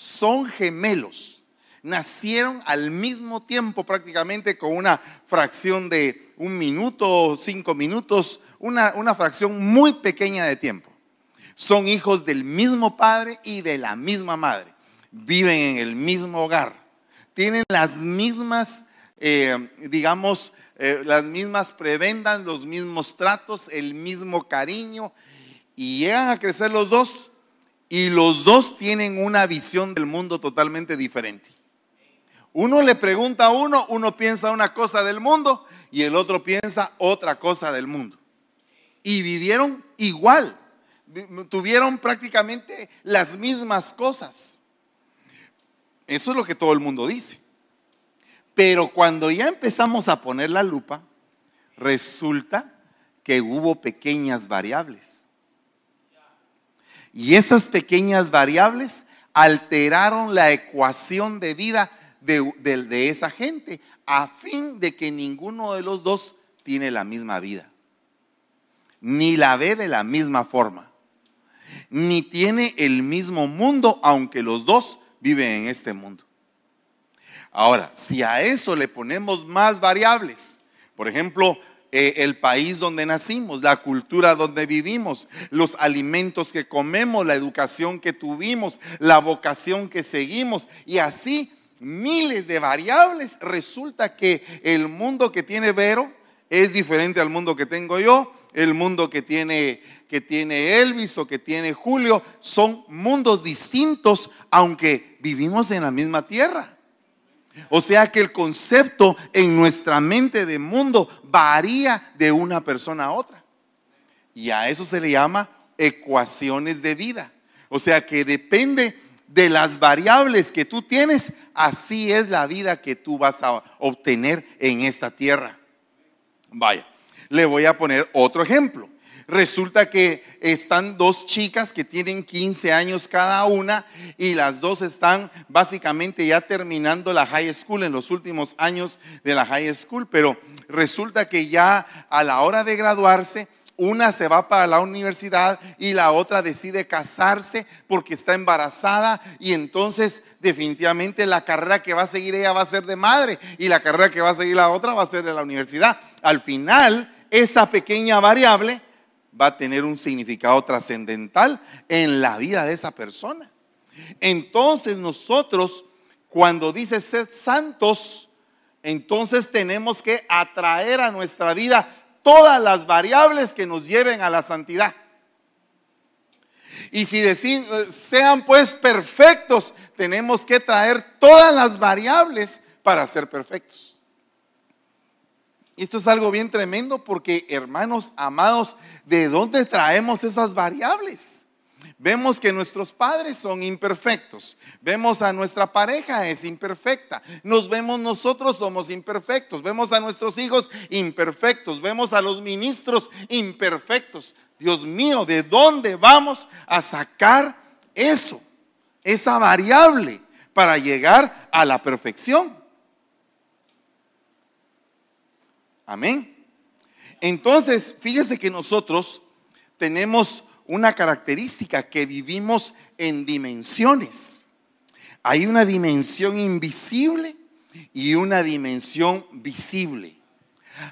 son gemelos. Nacieron al mismo tiempo prácticamente con una fracción de un minuto, cinco minutos, una, una fracción muy pequeña de tiempo. Son hijos del mismo padre y de la misma madre. Viven en el mismo hogar. Tienen las mismas, eh, digamos, eh, las mismas prebendas, los mismos tratos, el mismo cariño. Y llegan a crecer los dos y los dos tienen una visión del mundo totalmente diferente. Uno le pregunta a uno, uno piensa una cosa del mundo y el otro piensa otra cosa del mundo. Y vivieron igual, tuvieron prácticamente las mismas cosas. Eso es lo que todo el mundo dice. Pero cuando ya empezamos a poner la lupa, resulta que hubo pequeñas variables. Y esas pequeñas variables alteraron la ecuación de vida de, esa gente a fin de que ninguno de los dos tiene la misma vida, ni la ve de la misma forma, ni tiene el mismo mundo, aunque los dos viven en este mundo. Ahora, si a eso le ponemos más variables, por ejemplo, eh, el país donde nacimos, la cultura donde vivimos, los alimentos que comemos, la educación que tuvimos, la vocación que seguimos y así miles de variables. Resulta que el mundo que tiene Vero es diferente al mundo que tengo yo, el mundo que tiene que tiene Elvis o que tiene Julio son mundos distintos aunque vivimos en la misma tierra. O sea que el concepto en nuestra mente de mundo varía de una persona a otra. Y a eso se le llama ecuaciones de vida. O sea que depende de las variables que tú tienes, así es la vida que tú vas a obtener en esta tierra. Vaya, le voy a poner otro ejemplo. Resulta que están dos chicas que tienen 15 años cada una y las dos están básicamente ya terminando la high school en los últimos años de la high school, pero resulta que ya a la hora de graduarse, una se va para la universidad y la otra decide casarse porque está embarazada y entonces definitivamente la carrera que va a seguir ella va a ser de madre y la carrera que va a seguir la otra va a ser de la universidad. Al final, esa pequeña variable va a tener un significado trascendental en la vida de esa persona. Entonces nosotros, cuando dice sed santos, entonces tenemos que atraer a nuestra vida todas las variables que nos lleven a la santidad. Y si decimos, sean pues perfectos, tenemos que traer todas las variables para ser perfectos. Esto es algo bien tremendo porque, hermanos amados, ¿de dónde traemos esas variables? Vemos que nuestros padres son imperfectos. Vemos a nuestra pareja es imperfecta. Nos vemos nosotros somos imperfectos. Vemos a nuestros hijos imperfectos. Vemos a los ministros imperfectos. Dios mío, ¿de dónde vamos a sacar eso? Esa variable para llegar a la perfección. Amén. Entonces, fíjese que nosotros tenemos una característica que vivimos en dimensiones. Hay una dimensión invisible y una dimensión visible.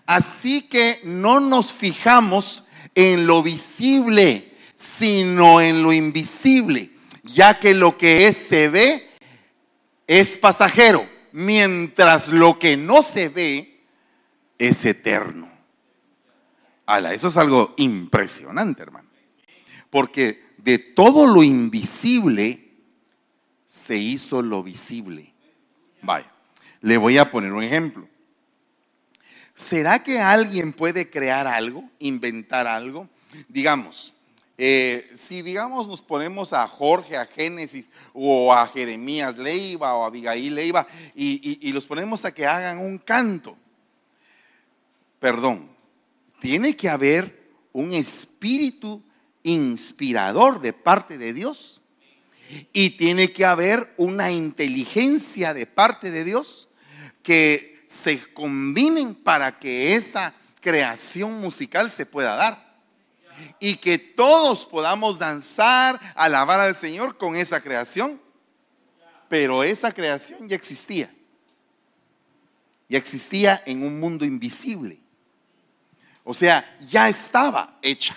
Así que no nos fijamos en lo visible, sino en lo invisible, ya que lo que es, se ve es pasajero, mientras lo que no se ve es eterno. Ala, eso es algo impresionante, hermano. Porque de todo lo invisible se hizo lo visible. Vaya, le voy a poner un ejemplo. ¿Será que alguien puede crear algo, inventar algo? Digamos, eh, si digamos nos ponemos a Jorge, a Génesis o a Jeremías Leiva o a Abigail Leiva y los ponemos a que hagan un canto perdón, tiene que haber un espíritu inspirador de parte de Dios y tiene que haber una inteligencia de parte de Dios que se combinen para que esa creación musical se pueda dar y que todos podamos danzar, alabar al Señor con esa creación. pero esa creación ya existía. Ya existía en un mundo invisible. O sea, ya estaba hecha.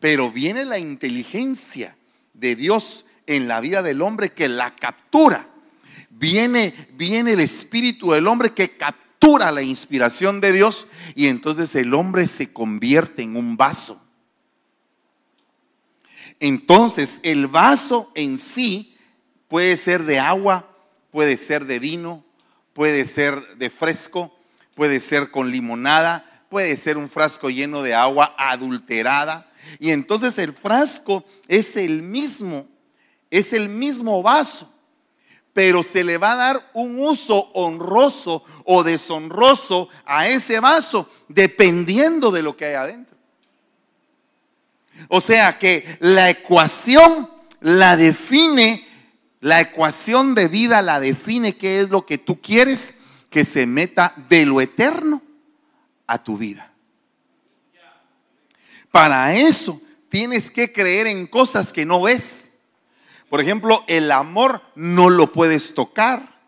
Pero viene la inteligencia de Dios en la vida del hombre que la captura. Viene, viene el espíritu del hombre que captura la inspiración de Dios y entonces el hombre se convierte en un vaso. Entonces el vaso en sí puede ser de agua, puede ser de vino, puede ser de fresco, puede ser con limonada, puede ser un frasco lleno de agua adulterada. Y entonces el frasco es el mismo es el mismo vaso, pero se le va a dar un uso honroso o deshonroso a ese vaso dependiendo de lo que hay adentro. O sea que la ecuación la define, la ecuación de vida la define qué es lo que tú quieres que se meta de lo eterno a tu vida. Para eso tienes que creer en cosas que no ves. Por ejemplo, el amor no lo puedes tocar,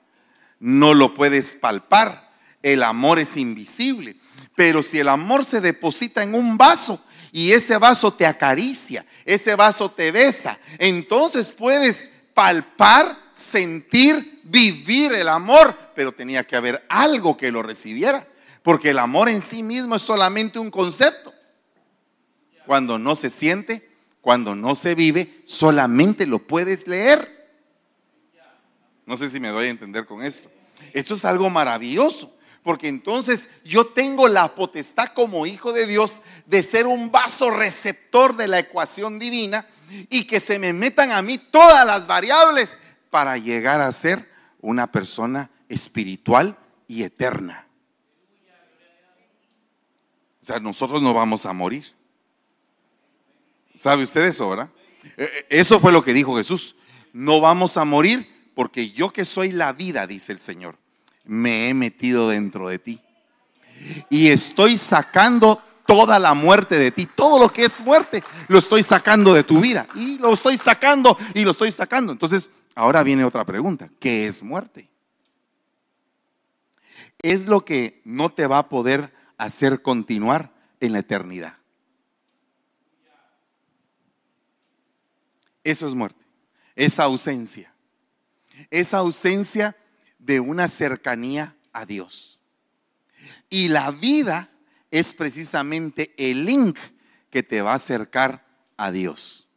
no lo puedes palpar. El amor es invisible. Pero si el amor se deposita en un vaso y ese vaso te acaricia, ese vaso te besa, entonces puedes palpar, sentir, vivir el amor, pero tenía que haber algo que lo recibiera, porque el amor en sí mismo es solamente un concepto. Cuando no se siente, cuando no se vive, solamente lo puedes leer. No sé si me doy a entender con esto. Esto es algo maravilloso, porque entonces yo tengo la potestad como hijo de Dios de ser un vaso receptor de la ecuación divina y que se me metan a mí todas las variables para llegar a ser una persona espiritual y eterna. O sea, nosotros no vamos a morir. ¿Sabe usted eso, verdad? Eh, eh, eso fue lo que dijo Jesús. No vamos a morir porque yo que soy la vida, dice el Señor, me he metido dentro de ti. Y estoy sacando toda la muerte de ti. Todo lo que es muerte lo estoy sacando de tu vida. Y lo estoy sacando y lo estoy sacando. Entonces, ahora viene otra pregunta. ¿Qué es muerte? Es lo que no te va a poder hacer continuar en la eternidad. Eso es muerte. Esa ausencia. Esa ausencia de una cercanía a Dios. Y la vida es precisamente el link que te va a acercar a Dios.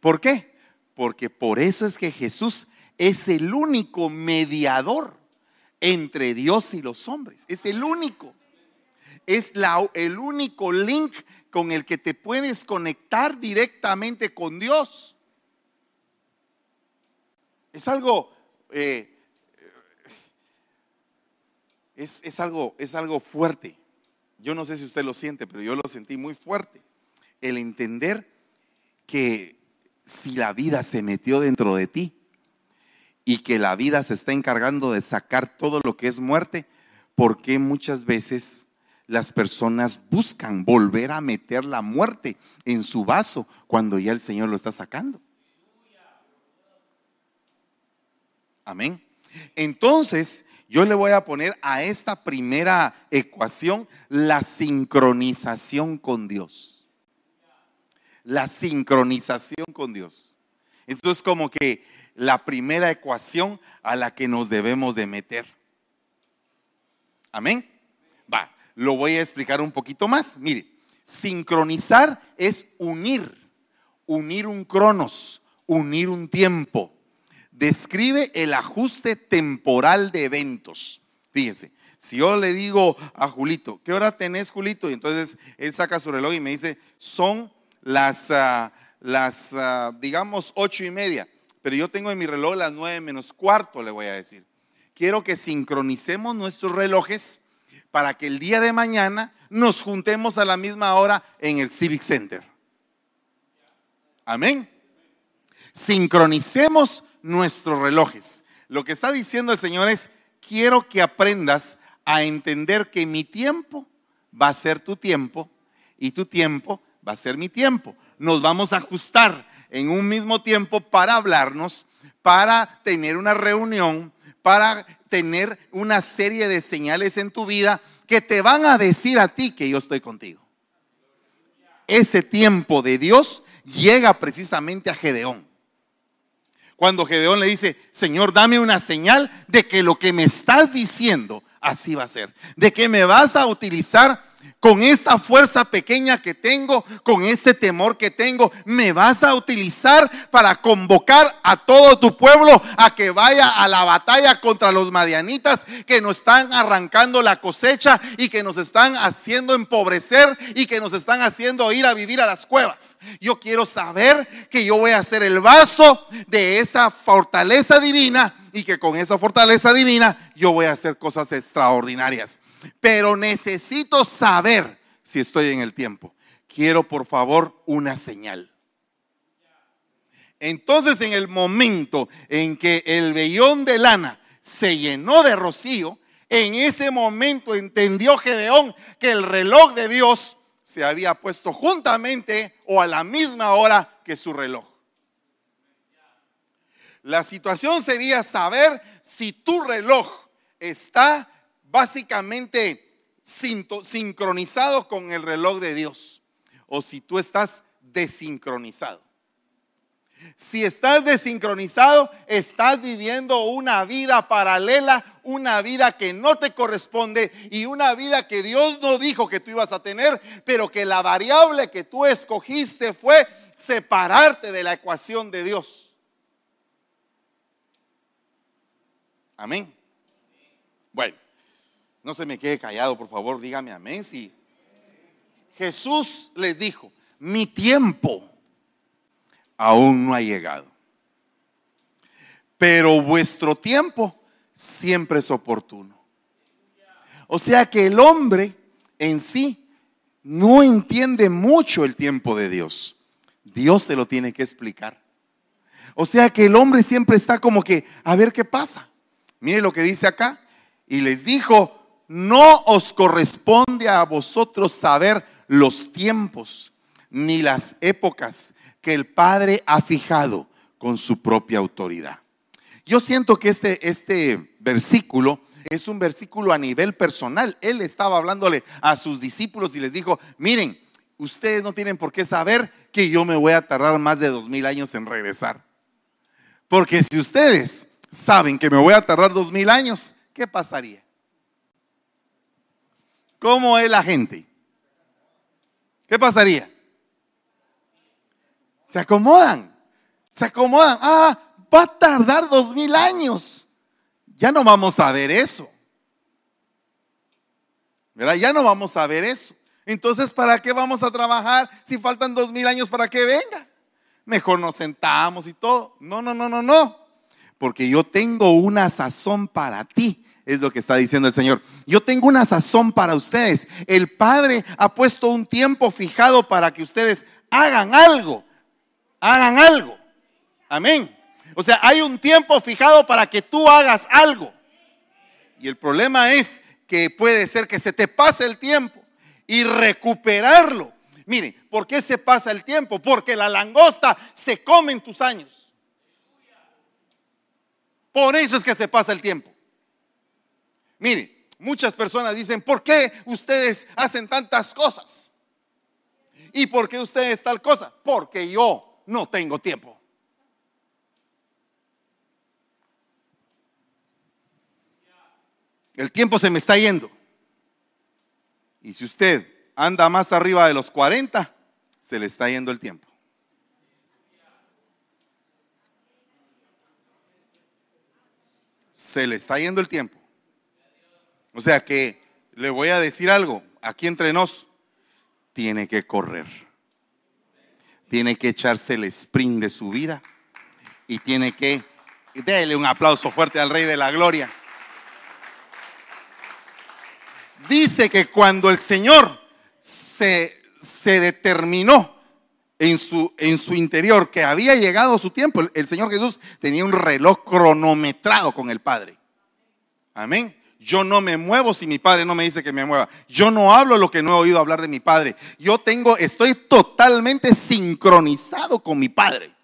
¿Por qué? Porque por eso es que Jesús es el único mediador entre Dios y los hombres. Es el único. Es la, el único link con el que te puedes conectar directamente con Dios. Es algo, eh, es, algo, es algo fuerte. Yo no sé si usted lo siente, pero yo lo sentí muy fuerte. El entender que si la vida se metió dentro de ti y que la vida se está encargando de sacar todo lo que es muerte, ¿por qué muchas veces las personas buscan volver a meter la muerte en su vaso cuando ya el Señor lo está sacando? Amén. Entonces, yo le voy a poner a esta primera ecuación la sincronización con Dios. La sincronización con Dios. Esto es como que la primera ecuación a la que nos debemos de meter. Amén. Lo voy a explicar un poquito más. Mire, sincronizar es unir, unir un cronos, unir un tiempo describe el ajuste temporal de eventos. Fíjense, si yo le digo a Julito, ¿qué hora tenés, Julito? Y entonces él saca su reloj y me dice, son las, ah, las ah, digamos, ocho y media. Pero yo tengo en mi reloj las nueve menos cuarto, le voy a decir. Quiero que sincronicemos nuestros relojes para que el día de mañana nos juntemos a la misma hora en el Civic Center. Amén. Sincronicemos nuestros relojes. Lo que está diciendo el Señor es, quiero que aprendas a entender que mi tiempo va a ser tu tiempo y tu tiempo va a ser mi tiempo. Nos vamos a ajustar en un mismo tiempo para hablarnos, para tener una reunión, para tener una serie de señales en tu vida que te van a decir a ti que yo estoy contigo. Ese tiempo de Dios llega precisamente a Gedeón. Cuando Gedeón le dice, Señor, dame una señal de que lo que me estás diciendo así va a ser, de que me vas a utilizar con esta fuerza pequeña que tengo, con este temor que tengo, me vas a utilizar para convocar a todo tu pueblo a que vaya a la batalla contra los madianitas que nos están arrancando la cosecha y que nos están haciendo empobrecer y que nos están haciendo ir a vivir a las cuevas. Yo quiero saber que yo voy a ser el vaso de esa fortaleza divina y que con esa fortaleza divina yo voy a hacer cosas extraordinarias. Pero necesito saber si estoy en el tiempo. Quiero por favor una señal. Entonces en el momento en que el vellón de lana se llenó de rocío, en ese momento entendió Gedeón que el reloj de Dios se había puesto juntamente o a la misma hora que su reloj. La situación sería saber si tu reloj está básicamente sincronizado con el reloj de Dios o si tú estás desincronizado. Si estás desincronizado, estás viviendo una vida paralela, una vida que no te corresponde y una vida que Dios no dijo que tú ibas a tener, pero que la variable que tú escogiste fue separarte de la ecuación de Dios. Amén. Bueno, no se me quede callado, por favor, dígame amén. Si Jesús les dijo, mi tiempo aún no ha llegado, pero vuestro tiempo siempre es oportuno. O sea que el hombre en sí no entiende mucho el tiempo de Dios. Dios se lo tiene que explicar. O sea que el hombre siempre está como que, a ver qué pasa. Mire lo que dice acá. Y les dijo, no os corresponde a vosotros saber los tiempos ni las épocas que el Padre ha fijado con su propia autoridad. Yo siento que este, este versículo es un versículo a nivel personal. Él estaba hablándole a sus discípulos y les dijo, miren, ustedes no tienen por qué saber que yo me voy a tardar más de dos mil años en regresar. Porque si ustedes saben que me voy a tardar dos mil años, ¿qué pasaría? ¿Cómo es la gente? ¿Qué pasaría? Se acomodan, se acomodan. Ah, va a tardar dos mil años. Ya no vamos a ver eso. ¿Verdad? Ya no vamos a ver eso. Entonces, ¿para qué vamos a trabajar si faltan dos mil años para que venga? Mejor nos sentamos y todo. No, no, no, no, no porque yo tengo una sazón para ti. Es lo que está diciendo el Señor. Yo tengo una sazón para ustedes. El Padre ha puesto un tiempo fijado para que ustedes hagan algo. Hagan algo. Amén. O sea, hay un tiempo fijado para que tú hagas algo. Y el problema es que puede ser que se te pase el tiempo y recuperarlo. Mire, ¿por qué se pasa el tiempo? Porque la langosta se come en tus años. Por eso es que se pasa el tiempo. Mire, muchas personas dicen, ¿por qué ustedes hacen tantas cosas? ¿Y por qué ustedes tal cosa? Porque yo no tengo tiempo. El tiempo se me está yendo. Y si usted anda más arriba de los 40, se le está yendo el tiempo. se le está yendo el tiempo. O sea que le voy a decir algo, aquí entre nos, tiene que correr. Tiene que echarse el sprint de su vida y tiene que, déle un aplauso fuerte al Rey de la Gloria. Dice que cuando el Señor se, se determinó en su, en su interior que había llegado su tiempo. El, Señor Jesús tenía un reloj cronometrado con el Padre. Amén. Yo no me muevo si mi padre no me dice que me mueva. Yo no hablo lo que no he oído hablar de mi padre. Yo tengo, estoy totalmente sincronizado con mi padre.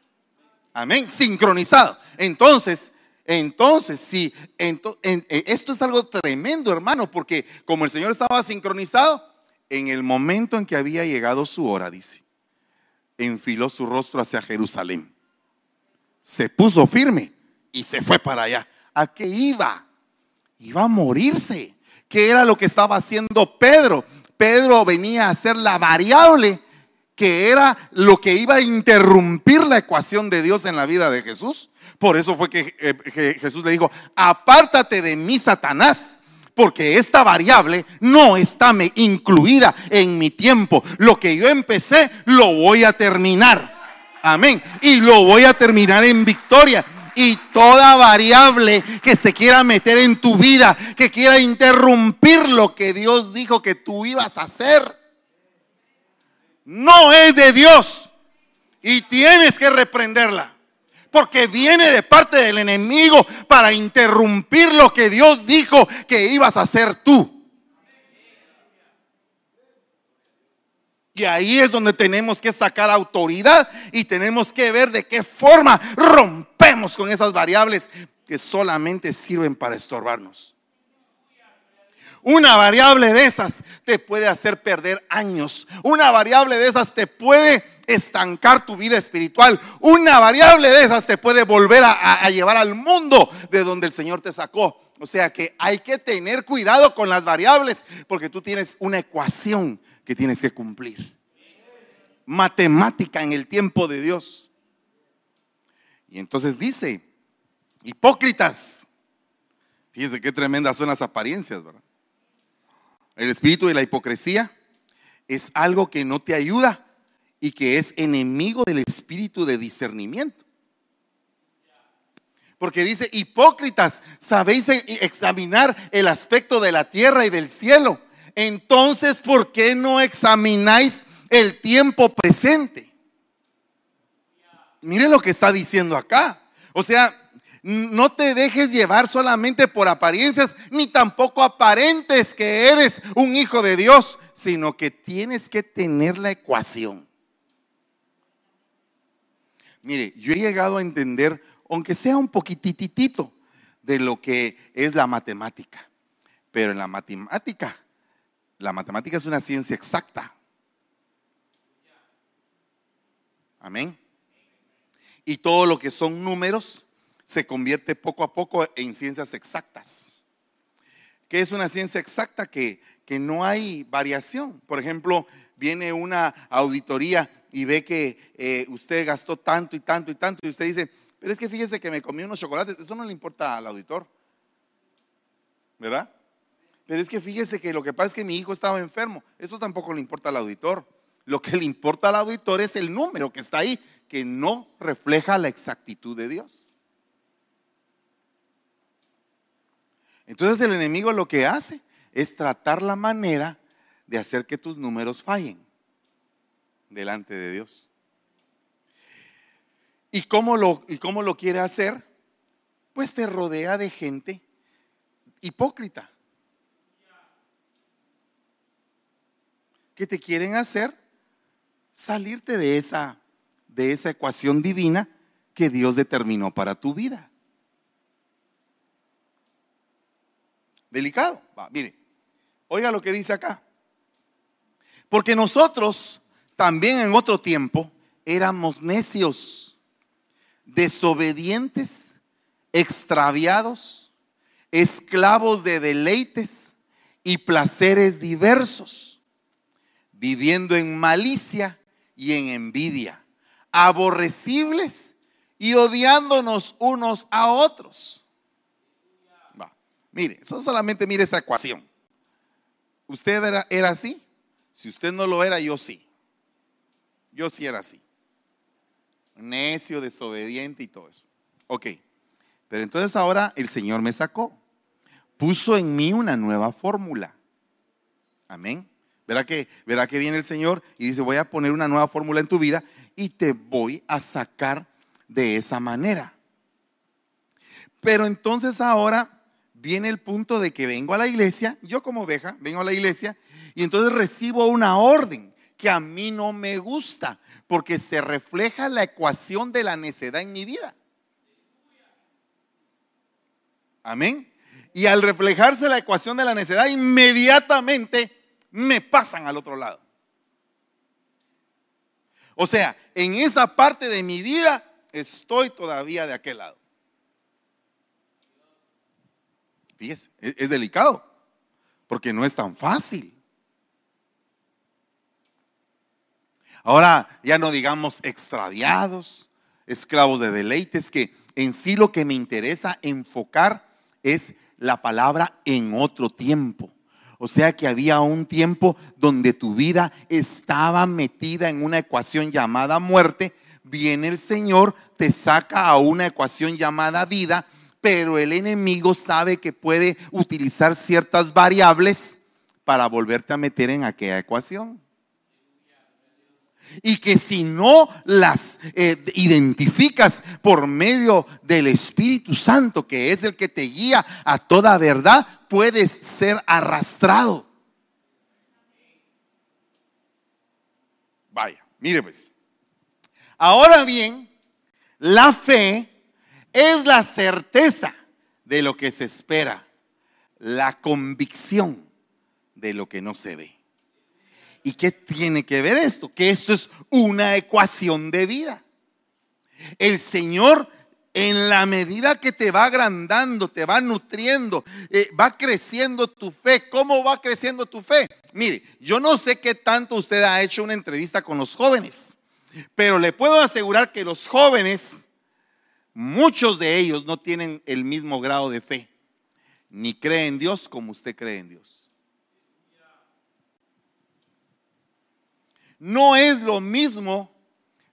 Amén. Sincronizado. Entonces, entonces, sí, esto es algo tremendo, hermano, porque como el Señor estaba sincronizado, en el momento en que había llegado su hora, dice, enfiló su rostro hacia Jerusalén. Se puso firme y se fue para allá. ¿A qué iba? Iba a morirse. ¿Qué era lo que estaba haciendo Pedro? Pedro venía a ser la variable que era lo que iba a interrumpir la ecuación de Dios en la vida de Jesús. Por eso fue que, eh, Jesús le dijo, apártate de mí, Satanás, porque esta variable no está incluida en mi tiempo. Lo que yo empecé, lo voy a terminar. Amén. Y lo voy a terminar en victoria. Y toda variable que se quiera meter en tu vida, que quiera interrumpir lo que Dios dijo que tú ibas a hacer, no es de Dios. Y tienes que reprenderla porque viene de parte del enemigo para interrumpir lo que Dios dijo que ibas a hacer tú. Y ahí es donde tenemos que sacar autoridad y tenemos que ver de qué forma con esas variables que solamente sirven para estorbarnos. Una variable de esas te puede hacer perder años. Una variable de esas te puede estancar tu vida espiritual. Una variable de esas te puede volver a, llevar al mundo de donde el Señor te sacó. O sea que hay que tener cuidado con las variables porque tú tienes una ecuación que tienes que cumplir. Matemática en el tiempo de Dios. Y entonces dice, hipócritas. Fíjense qué tremendas son las apariencias, ¿verdad? El espíritu de la hipocresía es algo que no te ayuda y que es enemigo del espíritu de discernimiento. Porque dice, hipócritas, sabéis e-, examinar el aspecto de la tierra y del cielo. Entonces, ¿por qué no examináis el tiempo presente? Mire lo que está diciendo acá. O sea, no te dejes llevar solamente por apariencias, ni tampoco aparentes que eres un hijo de Dios, sino que tienes que tener la ecuación. Mire, yo he llegado a entender, aunque sea un poquititito, de lo que es la matemática. Pero en la matemática, la matemática es una ciencia exacta. Amén. Y todo lo que son números se convierte poco a poco en ciencias exactas. ¿Qué es una ciencia exacta? Que, que no hay variación. Por ejemplo, viene una auditoría y ve que eh, usted gastó tanto y tanto y tanto y usted dice, pero es que fíjese que me comí unos chocolates, eso no le importa al auditor, ¿verdad? Pero es que fíjese que lo que pasa es que mi hijo estaba enfermo, eso tampoco le importa al auditor. Lo que le importa al auditor es el número que está ahí, que no refleja la exactitud de Dios. Entonces el enemigo lo que hace es tratar la manera de hacer que tus números fallen delante de Dios. ¿Y cómo lo, y cómo lo quiere hacer? Pues te rodea de gente hipócrita. Que te quieren hacer salirte de esa, de esa ecuación divina que Dios determinó para tu vida. Delicado. Mire, oiga lo que dice acá. Porque nosotros también en otro tiempo éramos necios, desobedientes, extraviados, esclavos de deleites y placeres diversos, viviendo en malicia y en envidia, aborrecibles y odiándonos unos a otros. Mire, eso solamente mire esta ecuación. ¿Usted era, era así? Si usted no lo era, yo sí. Yo sí era así. Necio, desobediente y todo eso. Ok. Pero entonces ahora el Señor me sacó. Puso en mí una nueva fórmula. Amén. Verá que, verá que viene el Señor y dice, voy a poner una nueva fórmula en tu vida y te voy a sacar de esa manera. Pero entonces ahora viene el punto de que vengo a la iglesia, yo como oveja, vengo a la iglesia y entonces recibo una orden que a mí no me gusta, porque se refleja la ecuación de la necedad en mi vida. Amén. Y al reflejarse la ecuación de la necedad, inmediatamente me pasan al otro lado. O sea, en esa parte de mi vida estoy todavía de aquel lado. Fíjese, es, delicado, porque no es tan fácil. Ahora ya no digamos extraviados, esclavos de deleites, que en sí lo que me interesa enfocar es la palabra en otro tiempo. O sea que había un tiempo donde tu vida estaba metida en una ecuación llamada muerte. Viene el Señor, te saca a una ecuación llamada vida, pero el enemigo sabe que puede utilizar ciertas variables para volverte a meter en aquella ecuación y que si no las eh, identificas por medio del Espíritu Santo, que es el que te guía a toda verdad, puedes ser arrastrado. Vaya, mire pues. Ahora bien, la fe es la certeza de lo que se espera, la convicción de lo que no se ve. ¿Y qué tiene que ver esto? Que esto es una ecuación de vida. El Señor, en la medida que te va agrandando, te va nutriendo, eh, va creciendo tu fe. ¿Cómo va creciendo tu fe? Mire, yo no sé qué tanto usted ha hecho una entrevista con los jóvenes, pero le puedo asegurar que los jóvenes, muchos de ellos no tienen el mismo grado de fe, ni creen en Dios como usted cree en Dios. No es lo mismo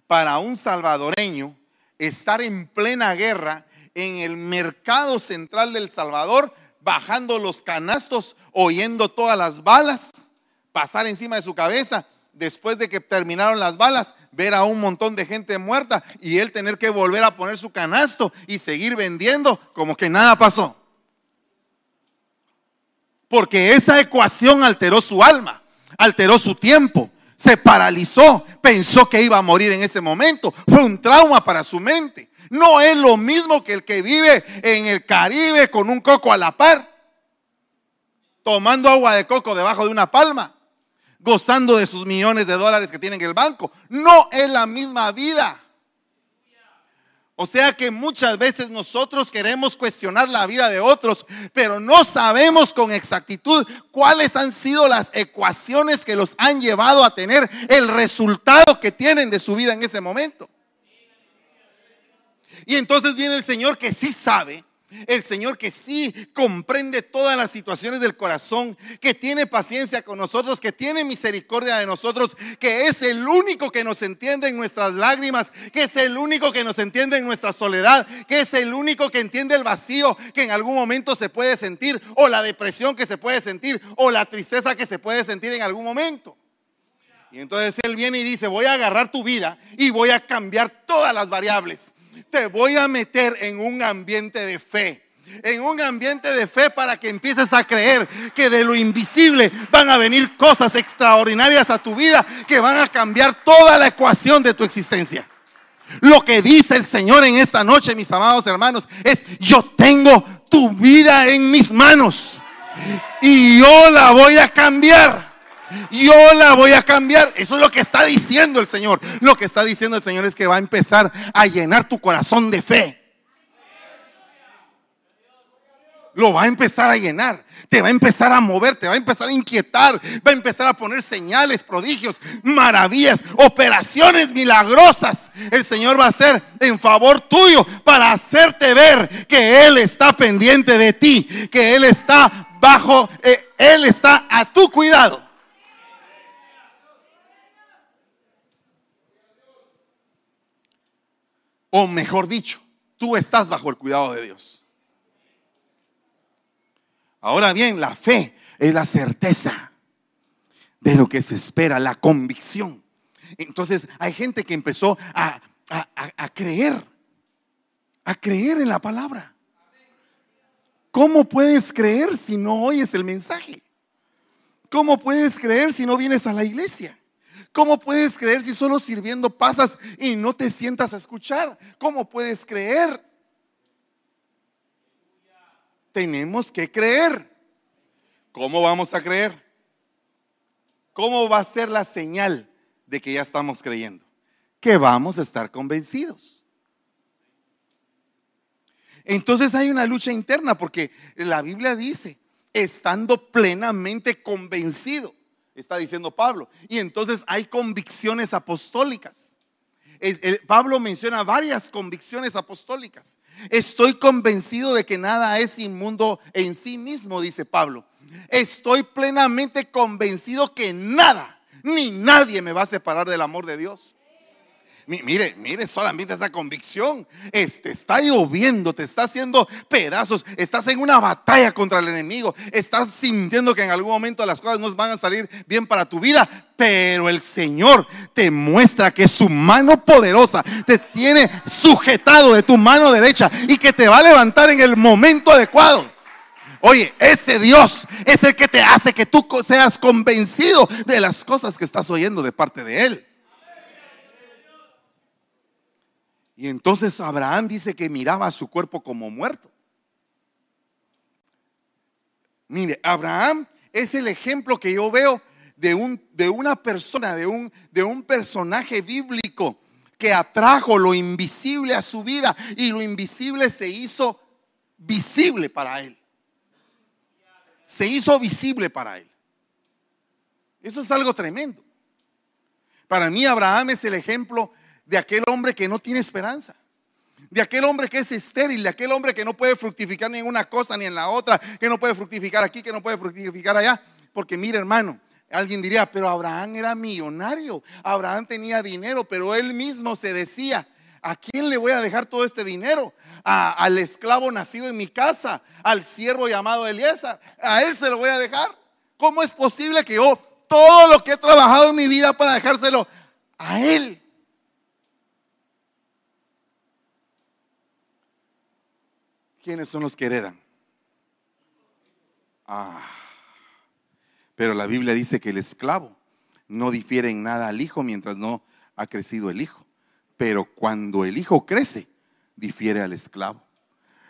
para un salvadoreño estar en plena guerra en el mercado central del Salvador, bajando los canastos, oyendo todas las balas pasar encima de su cabeza, después de que terminaron las balas, ver a un montón de gente muerta y él tener que volver a poner su canasto y seguir vendiendo como que nada pasó. Porque esa ecuación alteró su alma, alteró su tiempo, se paralizó, pensó que iba a morir en ese momento. Fue un trauma para su mente. No es lo mismo que el que vive en el Caribe con un coco a la par, tomando agua de coco debajo de una palma, gozando de sus millones de dólares que tiene en el banco. No es la misma vida. O sea que muchas veces nosotros queremos cuestionar la vida de otros, pero no sabemos con exactitud cuáles han sido las ecuaciones que los han llevado a tener el resultado que tienen de su vida en ese momento. Y entonces viene el Señor que sí sabe el Señor que sí comprende todas las situaciones del corazón, que tiene paciencia con nosotros, que tiene misericordia de nosotros, que es el único que nos entiende en nuestras lágrimas, que es el único que nos entiende en nuestra soledad, que es el único que entiende el vacío que en algún momento se puede sentir, o la depresión que se puede sentir, o la tristeza que se puede sentir en algún momento. Y entonces Él viene y dice, voy a agarrar tu vida y voy a cambiar todas las variables te voy a meter en un ambiente de fe. En un ambiente de fe para que empieces a creer que de lo invisible van a venir cosas extraordinarias a tu vida que van a cambiar toda la ecuación de tu existencia. Lo que dice el Señor en esta noche, mis amados hermanos, es, yo tengo tu vida en mis manos y yo la voy a cambiar. Yo la voy a cambiar. Eso es lo que está diciendo el Señor. Lo que está diciendo el Señor es que va a empezar a llenar tu corazón de fe. Lo va a empezar a llenar. Te va a empezar a mover, te va a empezar a inquietar, va a empezar a poner señales, prodigios, maravillas, operaciones milagrosas. El Señor va a hacer en favor tuyo para hacerte ver que Él está pendiente de ti, que Él está bajo, eh, Él está a tu cuidado. O mejor dicho, tú estás bajo el cuidado de Dios. Ahora bien, la fe es la certeza de lo que se espera, la convicción. Entonces hay gente que empezó a, creer, a creer en la palabra. ¿Cómo puedes creer si no oyes el mensaje? ¿Cómo puedes creer si no vienes a la iglesia? ¿Cómo puedes creer si solo sirviendo pasas y no te sientas a escuchar? ¿Cómo puedes creer? tenemos que creer. ¿Cómo vamos a creer? ¿Cómo va a ser la señal de que ya estamos creyendo? Que vamos a estar convencidos. Entonces hay una lucha interna porque la Biblia dice, estando plenamente convencido, está diciendo Pablo. Y entonces hay convicciones apostólicas. Pablo menciona varias convicciones apostólicas. Estoy convencido de que nada es inmundo en sí mismo, dice Pablo. Estoy plenamente convencido que nada, ni nadie me va a separar del amor de Dios. Mire, mire solamente esa convicción. Este está lloviendo, te está haciendo pedazos, estás en una batalla contra el enemigo, estás sintiendo que en algún momento las cosas no van a salir bien para tu vida, pero el Señor te muestra que su mano poderosa te tiene sujetado de tu mano derecha y que te va a levantar en el momento adecuado. Oye, ese Dios es el que te hace que tú seas convencido de las cosas que estás oyendo de parte de Él. Y entonces Abraham dice que miraba a su cuerpo como muerto. Mire, Abraham es el ejemplo que yo veo de, un, de una persona, de un, de un personaje bíblico que atrajo lo invisible a su vida y lo invisible se hizo visible para él. Se hizo visible para él. Eso es algo tremendo. Para mí Abraham es el ejemplo de aquel hombre que no tiene esperanza. De aquel hombre que es estéril, de aquel hombre que no puede fructificar ni en una cosa ni en la otra, que no puede fructificar aquí, que no puede fructificar allá. Porque mire hermano, alguien diría, pero Abraham era millonario, Abraham tenía dinero, pero él mismo se decía, ¿a quién le voy a dejar todo este dinero? al esclavo nacido en mi casa, al siervo llamado Eliezer, a él se lo voy a dejar. ¿Cómo es posible que yo todo lo que he trabajado en mi vida para dejárselo a él? ¿Quiénes son los que heredan? Ah, pero la Biblia dice que el esclavo no difiere en nada al hijo mientras no ha crecido el hijo. Pero cuando el hijo crece, difiere al esclavo.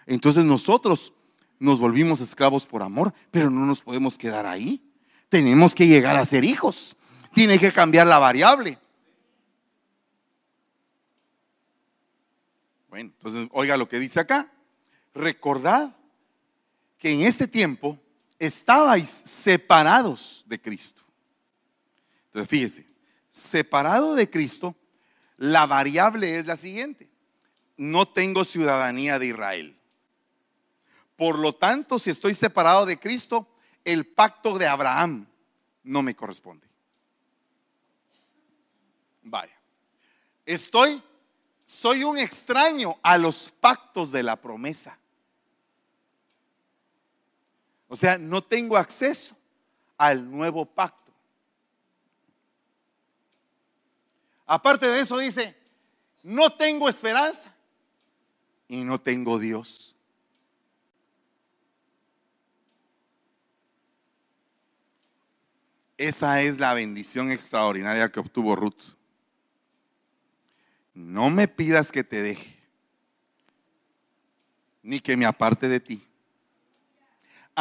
Entonces nosotros nos volvimos esclavos por amor, pero no nos podemos quedar ahí. Tenemos que llegar a ser hijos. Tiene que cambiar la variable. Bueno, entonces oiga lo que dice acá recordad que en este tiempo estabais separados de Cristo. Entonces, fíjese, separado de Cristo, la variable es la siguiente. No tengo ciudadanía de Israel. Por lo tanto, si estoy separado de Cristo, el pacto de Abraham no me corresponde. Vaya. Estoy, soy un extraño a los pactos de la promesa. O sea, no tengo acceso al nuevo pacto. Aparte de eso dice, no tengo esperanza y no tengo Dios. Esa es la bendición extraordinaria que obtuvo Ruth. No me pidas que te deje, ni que me aparte de ti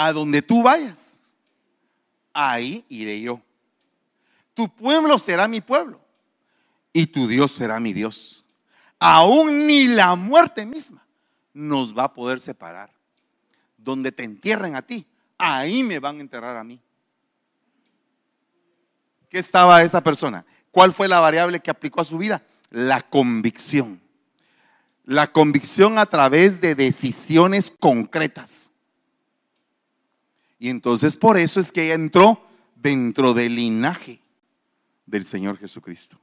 a donde tú vayas, ahí iré yo. Tu pueblo será mi pueblo y tu Dios será mi Dios. Aún ni la muerte misma nos va a poder separar. Donde te entierren a ti, ahí me van a enterrar a mí. ¿Qué estaba esa persona? ¿Cuál fue la variable que aplicó a su vida? La convicción. La convicción a través de decisiones concretas. Y entonces por eso es que ella entró dentro del linaje del Señor Jesucristo.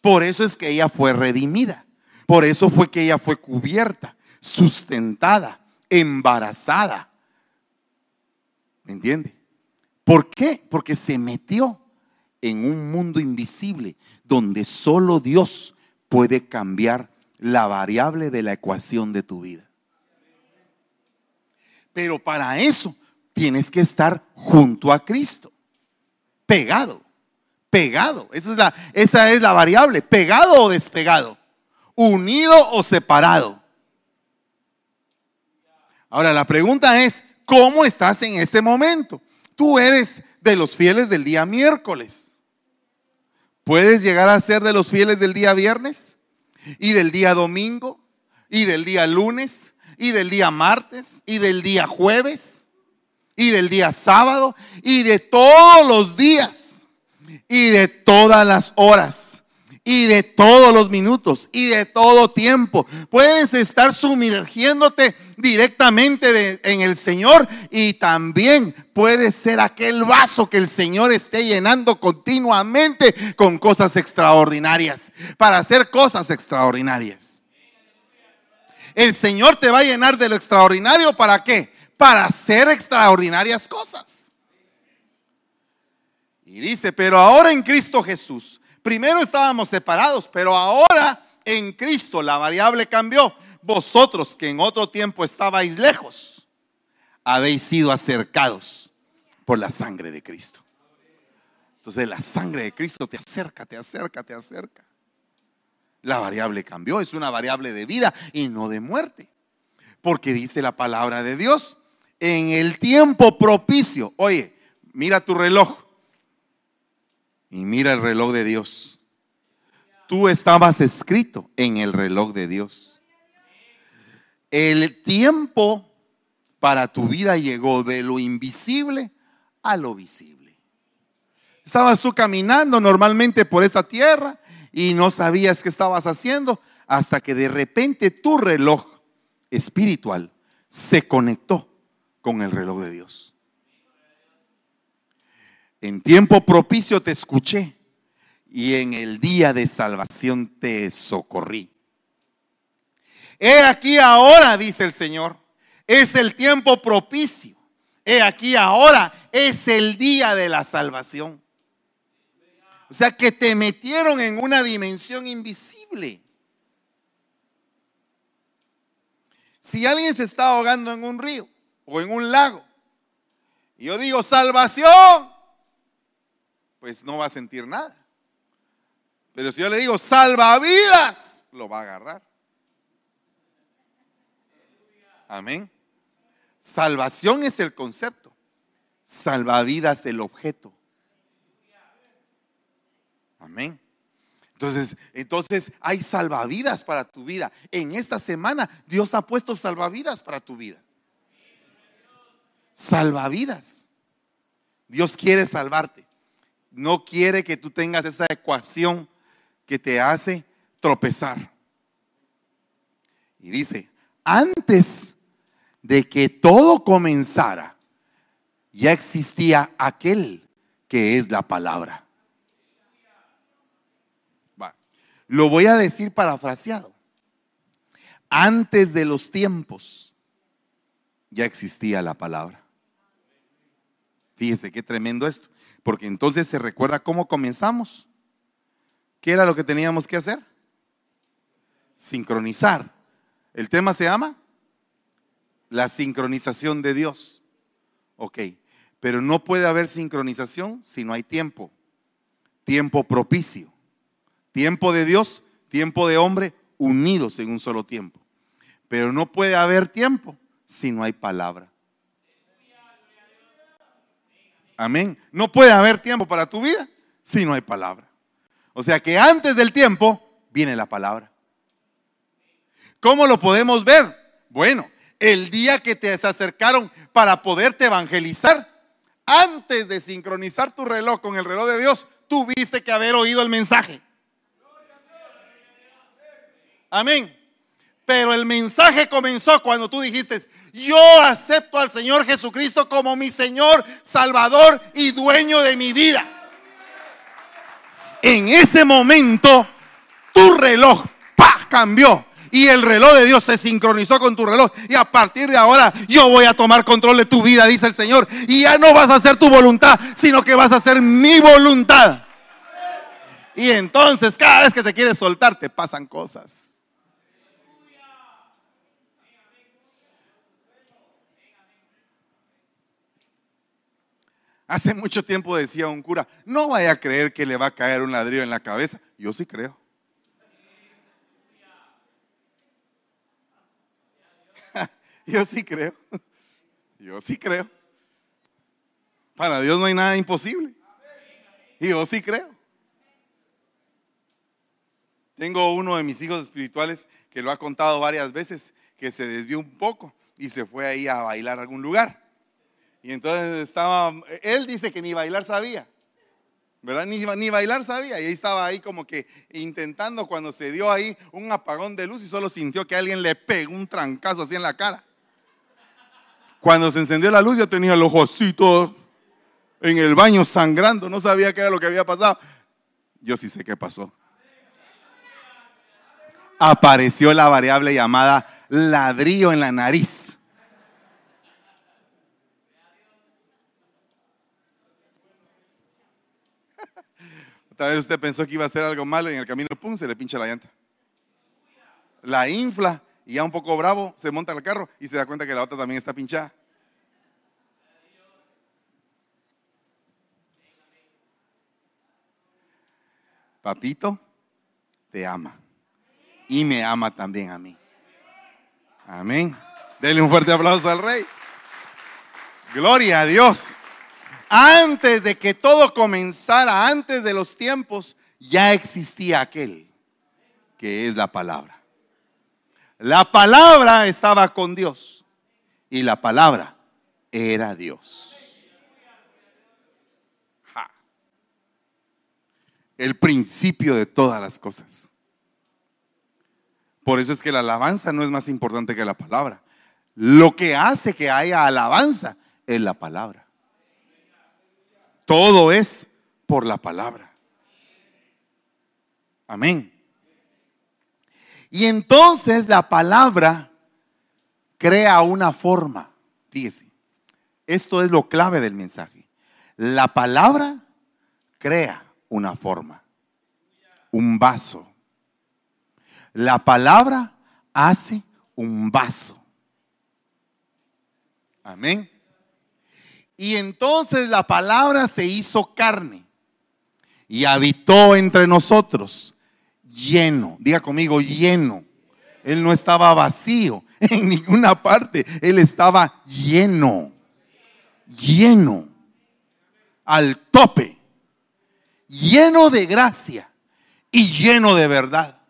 Por eso es que ella fue redimida. Por eso fue que ella fue cubierta, sustentada, embarazada. ¿Me entiende? ¿Por qué? Porque se metió en un mundo invisible donde solo Dios puede cambiar la variable de la ecuación de tu vida. Pero para eso tienes que estar junto a Cristo, pegado, pegado. Esa es la, esa es la variable, pegado o despegado, unido o separado. Ahora la pregunta es, ¿cómo estás en este momento? Tú eres de los fieles del día miércoles. ¿Puedes llegar a ser de los fieles del día viernes? ¿Y del día domingo? ¿Y del día lunes? ¿Y del día martes? ¿Y del día jueves? ¿Y del día sábado? ¿Y de todos los días? ¿Y de todas las horas? y de todos los minutos y de todo tiempo. Puedes estar sumergiéndote directamente en el Señor y también puedes ser aquel vaso que el Señor esté llenando continuamente con cosas extraordinarias, para hacer cosas extraordinarias. El Señor te va a llenar de lo extraordinario para qué? Para hacer extraordinarias cosas. Y dice, pero ahora en Cristo Jesús Primero estábamos separados, pero ahora en Cristo la variable cambió. Vosotros que en otro tiempo estabais lejos, habéis sido acercados por la sangre de Cristo. Entonces la sangre de Cristo te acerca, te acerca, te acerca. La variable cambió, es una variable de vida y no de muerte. Porque dice la palabra de Dios, en el tiempo propicio, oye, mira tu reloj, y mira el reloj de Dios. Tú estabas escrito en el reloj de Dios. El tiempo para tu vida llegó de lo invisible a lo visible. Estabas tú caminando normalmente por esta tierra y no sabías qué estabas haciendo hasta que de repente tu reloj espiritual se conectó con el reloj de Dios. En tiempo propicio te escuché y en el día de salvación te socorrí. He aquí ahora, dice el Señor, es el tiempo propicio. He aquí ahora es el día de la salvación. O sea que te metieron en una dimensión invisible. Si alguien se está ahogando en un río o en un lago, y yo digo, salvación, pues no va a sentir nada. Pero si yo le digo, salvavidas, lo va a agarrar. Amén. Salvación es el concepto. Salvavidas el objeto. Amén. Entonces, entonces hay salvavidas para tu vida. En esta semana Dios ha puesto salvavidas para tu vida. Salvavidas. Dios quiere salvarte no quiere que tú tengas esa ecuación que te hace tropezar. Y dice, antes de que todo comenzara, ya existía aquel que es la palabra. Lo voy a decir parafraseado. Antes de los tiempos, ya existía la palabra. Fíjese qué tremendo esto. Porque entonces se recuerda cómo comenzamos. ¿Qué era lo que teníamos que hacer? Sincronizar. El tema se llama la sincronización de Dios. Ok, pero no puede haber sincronización si no hay tiempo. Tiempo propicio. Tiempo de Dios, tiempo de hombre, unidos en un solo tiempo. Pero no puede haber tiempo si no hay palabra. Amén. No puede haber tiempo para tu vida si no hay palabra. O sea que antes del tiempo viene la palabra. ¿Cómo lo podemos ver? Bueno, el día que te acercaron para poderte evangelizar, antes de sincronizar tu reloj con el reloj de Dios, tuviste que haber oído el mensaje. Amén. Pero el mensaje comenzó cuando tú dijiste, yo acepto al Señor Jesucristo como mi Señor, Salvador y dueño de mi vida. En ese momento, tu reloj cambió. Y el reloj de Dios se sincronizó con tu reloj. Y a partir de ahora yo voy a tomar control de tu vida, dice el Señor. Y ya no vas a hacer tu voluntad, sino que vas a hacer mi voluntad. Y entonces cada vez que te quieres soltar, te pasan cosas. Hace mucho tiempo decía un cura, no vaya a creer que le va a caer un ladrillo en la cabeza. Yo sí creo. Yo sí creo. Yo sí creo. Para Dios no hay nada imposible. Yo sí creo. Tengo uno de mis hijos espirituales que lo ha contado varias veces, que se desvió un poco y se fue ahí a bailar a algún lugar. Y entonces estaba, él dice que ni bailar sabía. ¿verdad? Ni, ni, bailar sabía. Y ahí estaba ahí como que intentando cuando se dio ahí un apagón de luz y solo sintió que alguien le pegó un trancazo así en la cara. Cuando se encendió la luz yo tenía el ojocito en el baño sangrando, no sabía qué era lo que había pasado. Yo sí sé qué pasó. Apareció la variable llamada ladrillo en la nariz. Tal vez usted pensó que iba a hacer algo malo y en el camino, pum, se le pincha la llanta. La infla y ya un poco bravo se monta el carro y se da cuenta que la otra también está pinchada. Papito te ama y me ama también a mí. Amén. Denle un fuerte aplauso al rey. Gloria a Dios antes de que todo comenzara, antes de los tiempos, ya existía aquel que es la palabra. La palabra estaba con Dios y la palabra era Dios. El principio de todas las cosas. Por eso es que la alabanza no es más importante que la palabra. Lo que hace que haya alabanza es la palabra. Todo es por la palabra. Amén. Y entonces la palabra crea una forma. Fíjese, esto es lo clave del mensaje. La palabra crea una forma, un vaso. La palabra hace un vaso. Amén. Y entonces la palabra se hizo carne y habitó entre nosotros, lleno, diga conmigo, lleno. Él no estaba vacío en ninguna parte, él estaba lleno, lleno, al tope, lleno de gracia y lleno de verdad.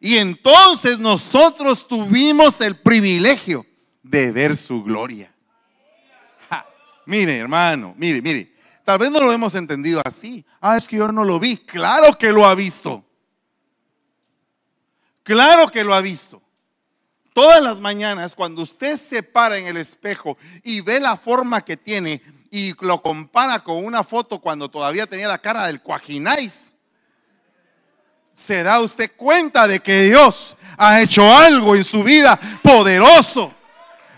Y entonces nosotros tuvimos el privilegio de ver su gloria. Mire, hermano, mire, mire. Tal vez no lo hemos entendido así. Ah, es que yo no lo vi. Claro que lo ha visto. Claro que lo ha visto. Todas las mañanas, cuando usted se para en el espejo y ve la forma que tiene y lo compara con una foto cuando todavía tenía la cara del cuajináis, se da usted cuenta de que Dios ha hecho algo en su vida poderoso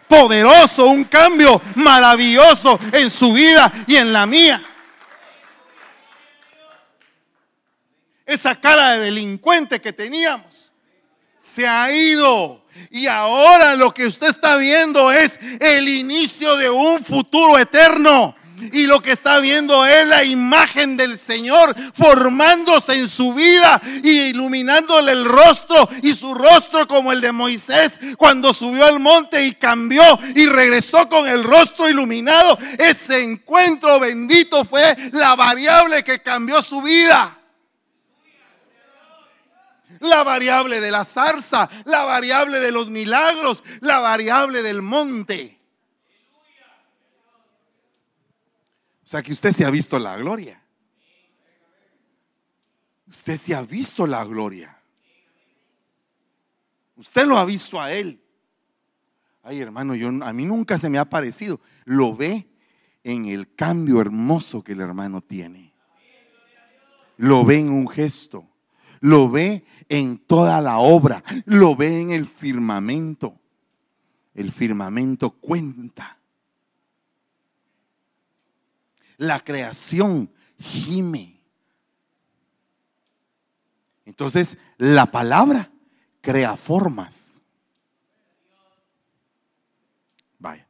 poderoso, un cambio maravilloso en su vida y en la mía. Esa cara de delincuente que teníamos se ha ido. Y ahora lo que usted está viendo es el inicio de un futuro eterno. Y lo que está viendo es la imagen del Señor formándose en su vida y iluminándole el rostro y su rostro como el de Moisés cuando subió al monte y cambió y regresó con el rostro iluminado. Ese encuentro bendito fue la variable que cambió su vida. La variable de la zarza, la variable de los milagros, la variable del monte. O sea que usted se ha visto la gloria. Usted se ha visto la gloria. Usted lo ha visto a Él. Ay, hermano, yo, a mí nunca se me ha parecido. Lo ve en el cambio hermoso que el hermano tiene. Lo ve en un gesto. Lo ve en toda la obra. Lo ve en el firmamento. El firmamento cuenta. La creación gime. Entonces, la palabra crea formas. Vaya.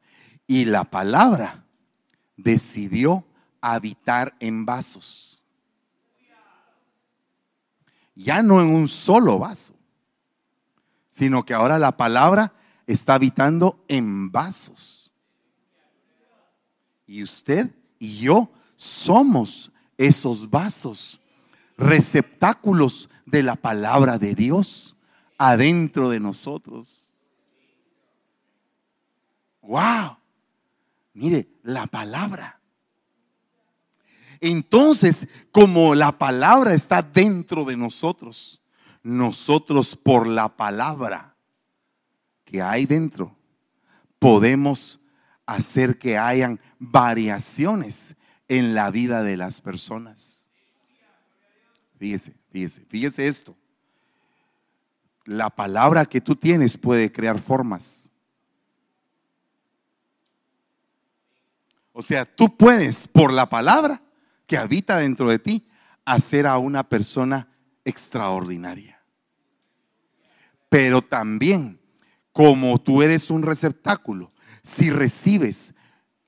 Y la palabra decidió habitar en vasos. Ya no en un solo vaso, sino que ahora la palabra está habitando en vasos. Y usted y yo somos esos vasos, receptáculos de la palabra de Dios adentro de nosotros. Wow. Mire, la palabra. Entonces, como la palabra está dentro de nosotros, nosotros por la palabra que hay dentro, podemos hacer que hayan variaciones en la vida de las personas. Fíjese, fíjese, fíjese esto. La palabra que tú tienes puede crear formas. O sea, tú puedes, por la palabra que habita dentro de ti, hacer a una persona extraordinaria. Pero también, como tú eres un receptáculo, si recibes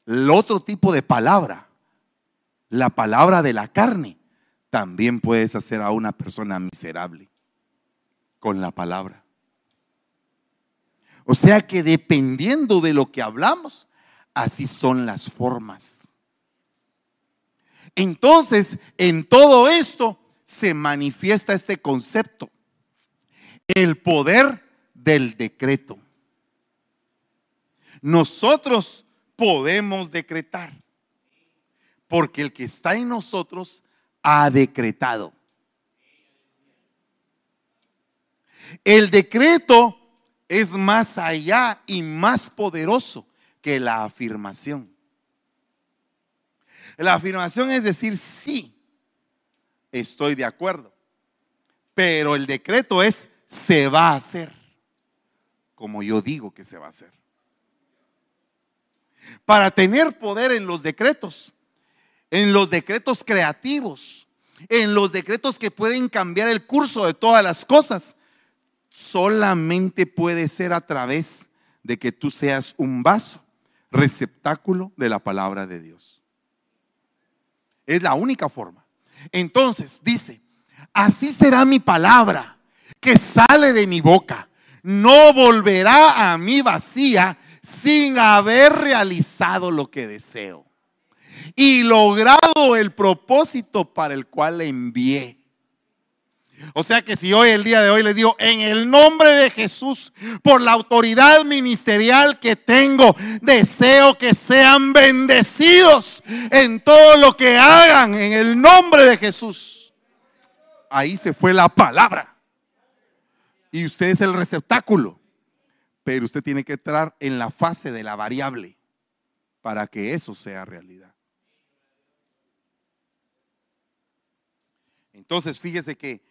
el otro tipo de palabra, la palabra de la carne, también puedes hacer a una persona miserable con la palabra. O sea que dependiendo de lo que hablamos, así son las formas. Entonces, en todo esto se manifiesta este concepto, el poder del decreto. Nosotros podemos decretar porque el que está en nosotros ha decretado. El decreto es más allá y más poderoso que la afirmación. La afirmación es decir, sí, estoy de acuerdo. Pero el decreto es, se va a hacer, como yo digo que se va a hacer. Para tener poder en los decretos, en los decretos creativos, en los decretos que pueden cambiar el curso de todas las cosas, solamente puede ser a través de que tú seas un vaso, receptáculo de la palabra de Dios. Es la única forma. Entonces dice, así será mi palabra que sale de mi boca. No volverá a mí vacía sin haber realizado lo que deseo y logrado el propósito para el cual le envié. O sea que si hoy, el día de hoy, les digo, en el nombre de Jesús, por la autoridad ministerial que tengo, deseo que sean bendecidos en todo lo que hagan en el nombre de Jesús. Ahí se fue la palabra. Y usted es el receptáculo. Pero usted tiene que entrar en la fase de la variable para que eso sea realidad. Entonces, fíjese que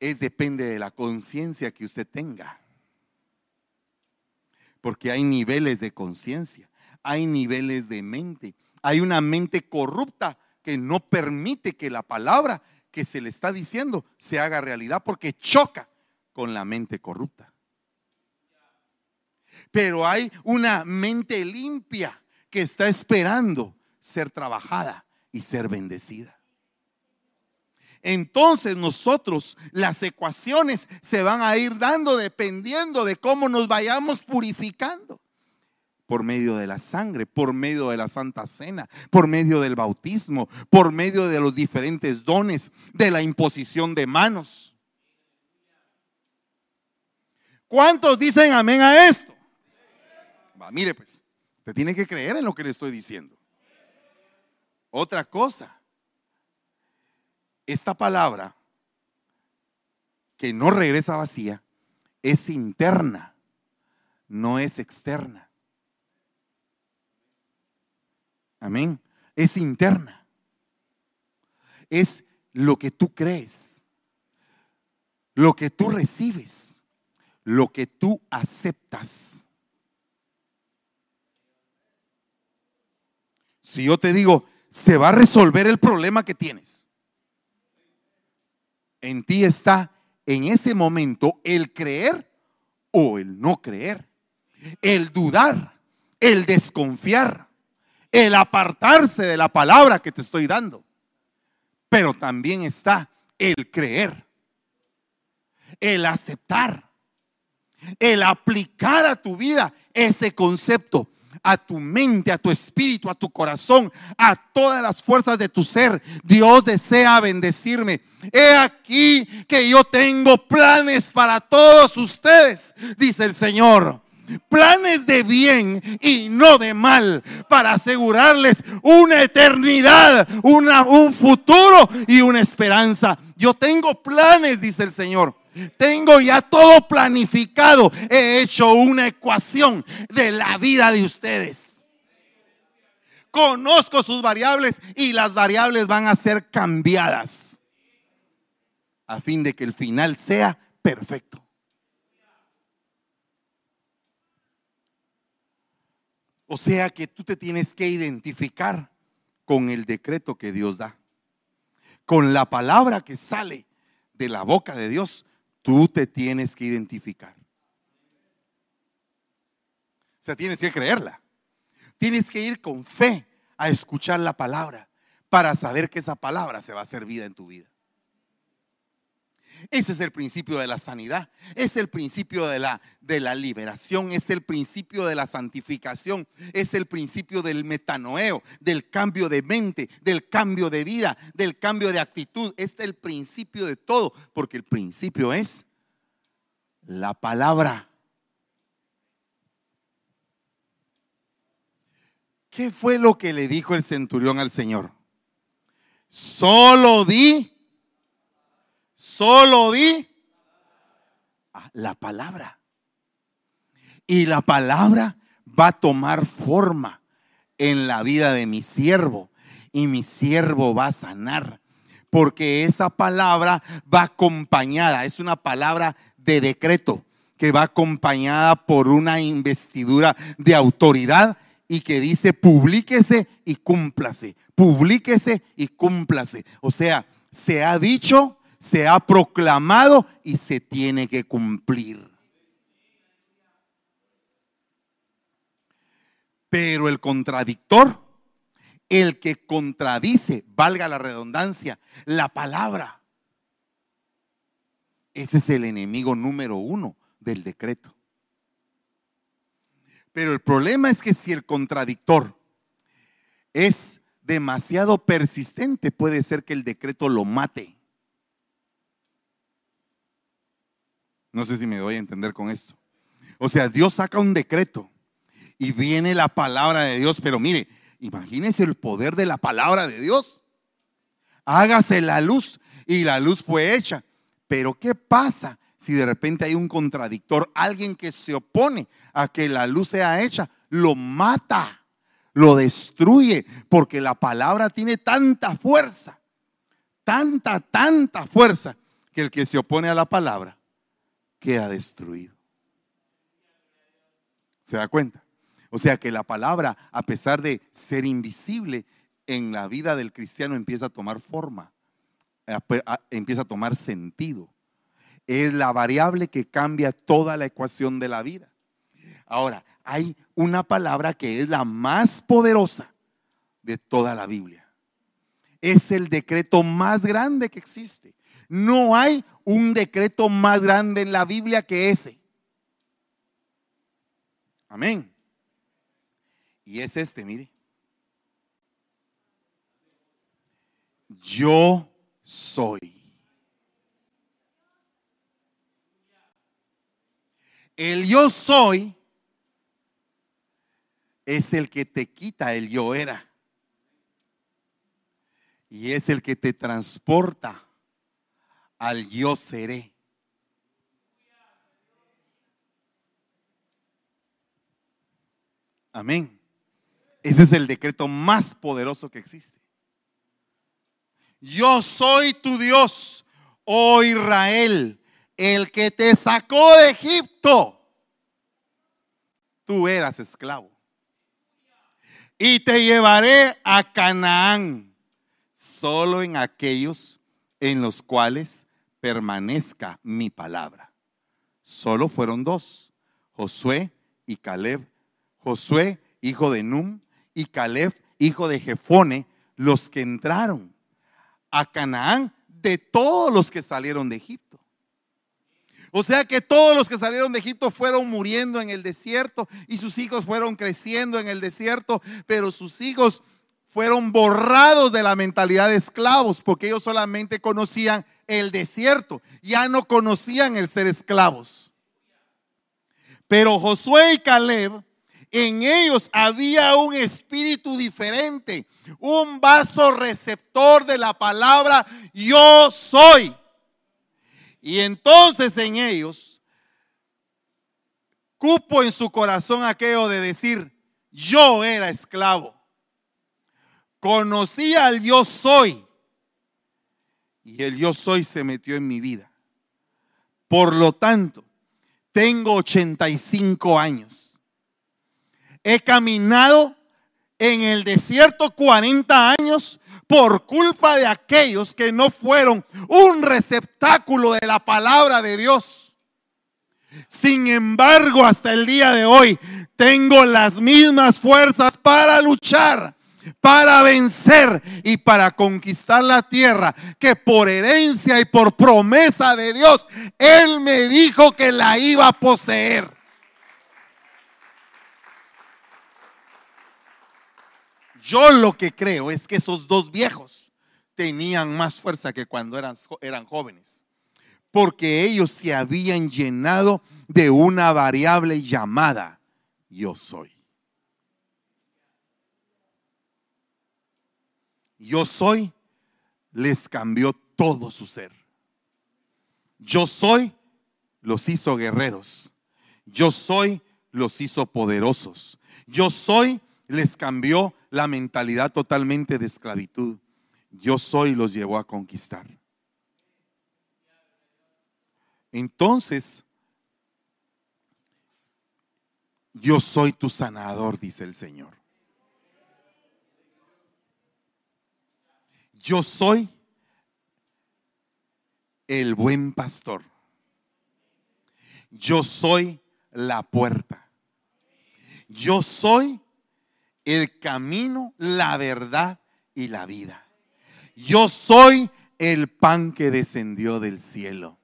es depende de la conciencia que usted tenga. Porque hay niveles de conciencia, hay niveles de mente. Hay una mente corrupta que no permite que la palabra que se le está diciendo se haga realidad porque choca con la mente corrupta. Pero hay una mente limpia que está esperando ser trabajada y ser bendecida entonces nosotros las ecuaciones se van a ir dando dependiendo de cómo nos vayamos purificando. Por medio de la sangre, por medio de la Santa Cena, por medio del bautismo, por medio de los diferentes dones, de la imposición de manos. ¿Cuántos dicen amén a esto? Va, mire pues, usted tiene que creer en lo que le estoy diciendo. Otra cosa, esta palabra que no regresa vacía es interna, no es externa. Amén. Es interna. Es lo que tú crees, lo que tú recibes, lo que tú aceptas. Si yo te digo, se va a resolver el problema que tienes en ti está en ese momento el creer o el no creer, el dudar, el desconfiar, el apartarse de la palabra que te estoy dando. Pero también está el creer, el aceptar, el aplicar a tu vida ese concepto a tu mente, a tu espíritu, a tu corazón, a todas las fuerzas de tu ser. Dios desea bendecirme. He aquí que yo tengo planes para todos ustedes, dice el Señor. Planes de bien y no de mal para asegurarles una eternidad, una, un futuro y una esperanza. Yo tengo planes, dice el Señor. Tengo ya todo planificado. He hecho una ecuación de la vida de ustedes. Conozco sus variables y las variables van a ser cambiadas a fin de que el final sea perfecto. O sea que tú te tienes que identificar con el decreto que Dios da, con la palabra que sale de la boca de Dios Tú te tienes que identificar. O sea, tienes que creerla. Tienes que ir con fe a escuchar la palabra para saber que esa palabra se va a hacer vida en tu vida. Ese es el principio de la sanidad, es el principio de la, de la liberación, es el principio de la santificación, es el principio del metanoeo, del cambio de mente, del cambio de vida, del cambio de actitud. Este es el principio de todo, porque el principio es la palabra. ¿Qué fue lo que le dijo el centurión al Señor? Solo di Solo di la palabra. Y la palabra va a tomar forma en la vida de mi siervo. Y mi siervo va a sanar. Porque esa palabra va acompañada, es una palabra de decreto que va acompañada por una investidura de autoridad y que dice publíquese y cúmplase, publíquese y cúmplase. O sea, se ha dicho se ha proclamado y se tiene que cumplir. Pero el contradictor, el que contradice, valga la redundancia, la palabra, ese es el enemigo número uno del decreto. Pero el problema es que si el contradictor es demasiado persistente, puede ser que el decreto lo mate. No sé si me doy a entender con esto. O sea, Dios saca un decreto y viene la palabra de Dios, pero mire, imagínense el poder de la palabra de Dios. Hágase la luz y la luz fue hecha. Pero ¿qué pasa si de repente hay un contradictor, alguien que se opone a que la luz sea hecha? Lo mata, lo destruye, porque la palabra tiene tanta fuerza, tanta, tanta fuerza, que el que se opone a la palabra queda destruido. ¿Se da cuenta? O sea que la palabra, a pesar de ser invisible, en la vida del cristiano empieza a tomar forma, empieza a tomar sentido. Es la variable que cambia toda la ecuación de la vida. Ahora, hay una palabra que es la más poderosa de toda la Biblia. Es el decreto más grande que existe. No hay un decreto más grande en la Biblia que ese. Amén. Y es este, mire. Yo soy. El yo soy es el que te quita el yo era. Y es el que te transporta al yo seré. Amén. Ese es el decreto más poderoso que existe. Yo soy tu Dios, oh Israel, el que te sacó de Egipto. Tú eras esclavo. Y te llevaré a Canaán, solo en aquellos en los cuales permanezca mi palabra. Solo fueron dos, Josué y Caleb. Josué, hijo de Num, y Caleb, hijo de Jefone, los que entraron a Canaán de todos los que salieron de Egipto. O sea que todos los que salieron de Egipto fueron muriendo en el desierto y sus hijos fueron creciendo en el desierto, pero sus hijos fueron borrados de la mentalidad de esclavos porque ellos solamente conocían el desierto, ya no conocían el ser esclavos. Pero Josué y Caleb, en ellos había un espíritu diferente, un vaso receptor de la palabra yo soy. Y entonces en ellos cupo en su corazón aquello de decir, yo era esclavo. Conocía al yo soy. Y el yo soy se metió en mi vida. Por lo tanto, tengo 85 años. He caminado en el desierto 40 años por culpa de aquellos que no fueron un receptáculo de la palabra de Dios. Sin embargo, hasta el día de hoy tengo las mismas fuerzas para luchar, para vencer y para conquistar la tierra que por herencia y por promesa de Dios, Él me dijo que la iba a poseer. Yo lo que creo es que esos dos viejos tenían más fuerza que cuando eran, eran jóvenes, porque ellos se habían llenado de una variable llamada yo soy. Yo soy les cambió todo su ser. Yo soy los hizo guerreros. Yo soy los hizo poderosos. Yo soy les cambió la mentalidad totalmente de esclavitud. Yo soy los llevó a conquistar. Entonces, yo soy tu sanador, dice el Señor. Yo soy el buen pastor. Yo soy la puerta. Yo soy el camino, la verdad y la vida. Yo soy el pan que descendió del cielo.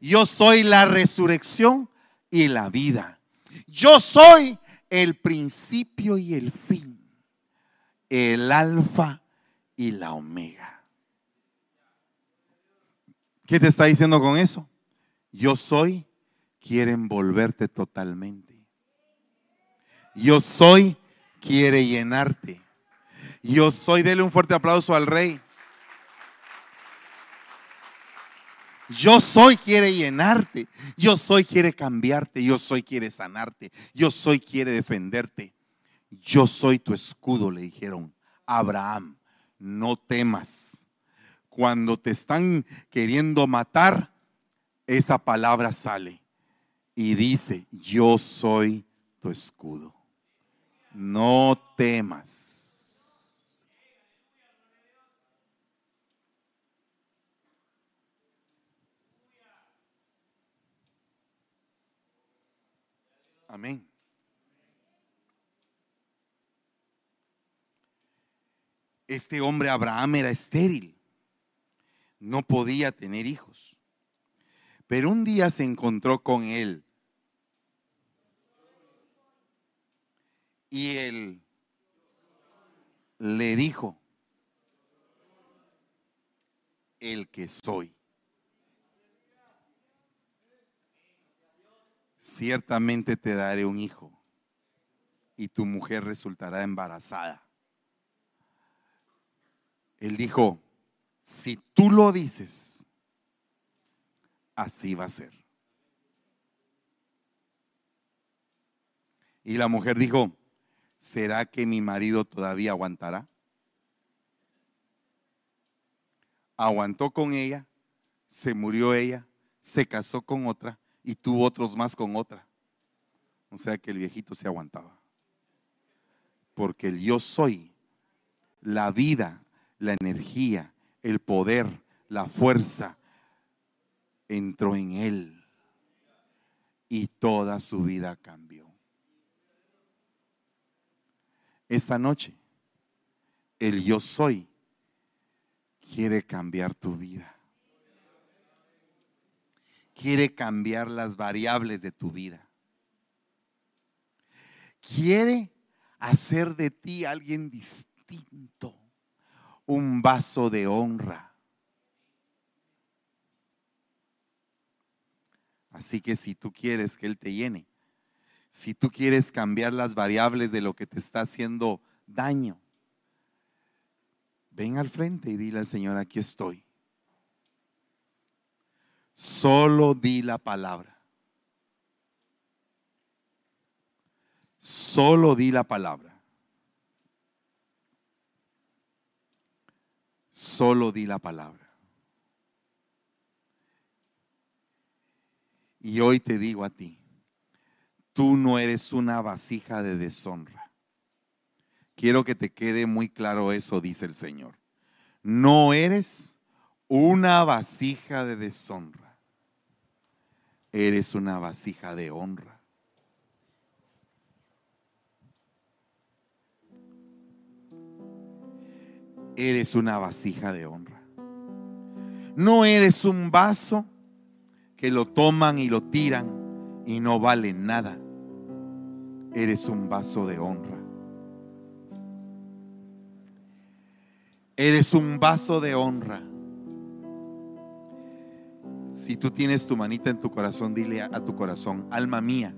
Yo soy la resurrección y la vida. Yo soy el principio y el fin, el alfa y la omega. ¿Qué te está diciendo con eso? Yo soy, quiere envolverte totalmente. Yo soy quiere llenarte. Yo soy, dele un fuerte aplauso al rey. Yo soy quiere llenarte. Yo soy quiere cambiarte. Yo soy quiere sanarte. Yo soy quiere defenderte. Yo soy tu escudo, le dijeron. Abraham, no temas. Cuando te están queriendo matar, esa palabra sale y dice, yo soy tu escudo no temas. Amén. Este hombre Abraham era estéril, no podía tener hijos. Pero un día se encontró con él Y él le dijo, el que soy. Ciertamente te daré un hijo y tu mujer resultará embarazada. Él dijo, si tú lo dices, así va a ser. Y la mujer dijo, ¿será que mi marido todavía aguantará? Aguantó con ella, se murió ella, se casó con otra y tuvo otros más con otra. O sea que el viejito se aguantaba. Porque el yo soy, la vida, la energía, el poder, la fuerza, entró en él y toda su vida cambió esta noche, el yo soy quiere cambiar tu vida. quiere cambiar las variables de tu vida. Quiere hacer de ti alguien distinto, un vaso de honra. Así que si tú quieres que Él te llene, si tú quieres cambiar las variables de lo que te está haciendo daño, ven al frente y dile al Señor, aquí estoy. Solo di la palabra. Solo di la palabra. Solo di la palabra. Y hoy te digo a ti, tú no eres una vasija de deshonra. Quiero que te quede muy claro eso, dice el Señor. No eres una vasija de deshonra. Eres una vasija de honra. Eres una vasija de honra. No eres un vaso que lo toman y lo tiran y no vale nada. Eres un vaso de honra. Eres un vaso de honra. Si tú tienes tu manita en tu corazón, dile a, tu corazón, alma mía,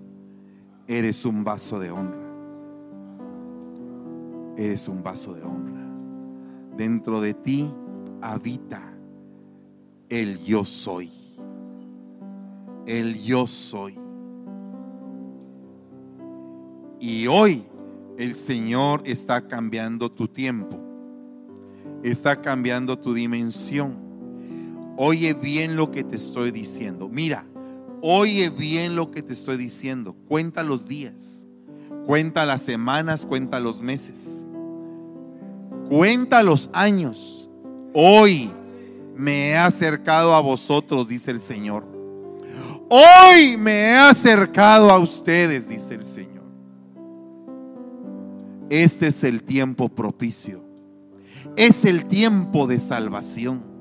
eres un vaso de honra. Eres un vaso de honra. Dentro de ti habita el yo soy. El yo soy. Y hoy el Señor está cambiando tu tiempo. Está cambiando tu dimensión Oye bien lo que te estoy diciendo. Mira, oye bien lo que te estoy diciendo. Cuenta los días, cuenta las semanas, cuenta los meses, cuenta los años. Hoy me he acercado a vosotros, dice el Señor. Hoy me he acercado a ustedes, dice el Señor. Este es el tiempo propicio. Es el tiempo de salvación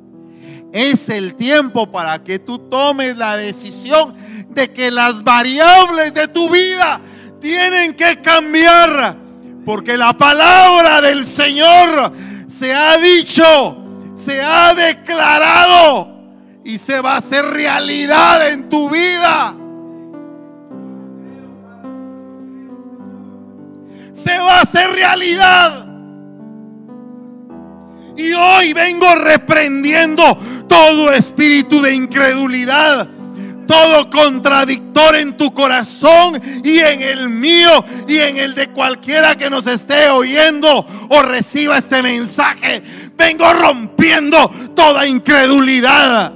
es el tiempo para que tú tomes la decisión de que las variables de tu vida tienen que cambiar. Porque la palabra del Señor se ha dicho, se ha declarado y se va a hacer realidad en tu vida. Se va a hacer realidad. Y hoy vengo reprendiendo todo espíritu de incredulidad, todo contradictor en tu corazón y en el mío y en el de cualquiera que nos esté oyendo o reciba este mensaje. Vengo rompiendo toda incredulidad.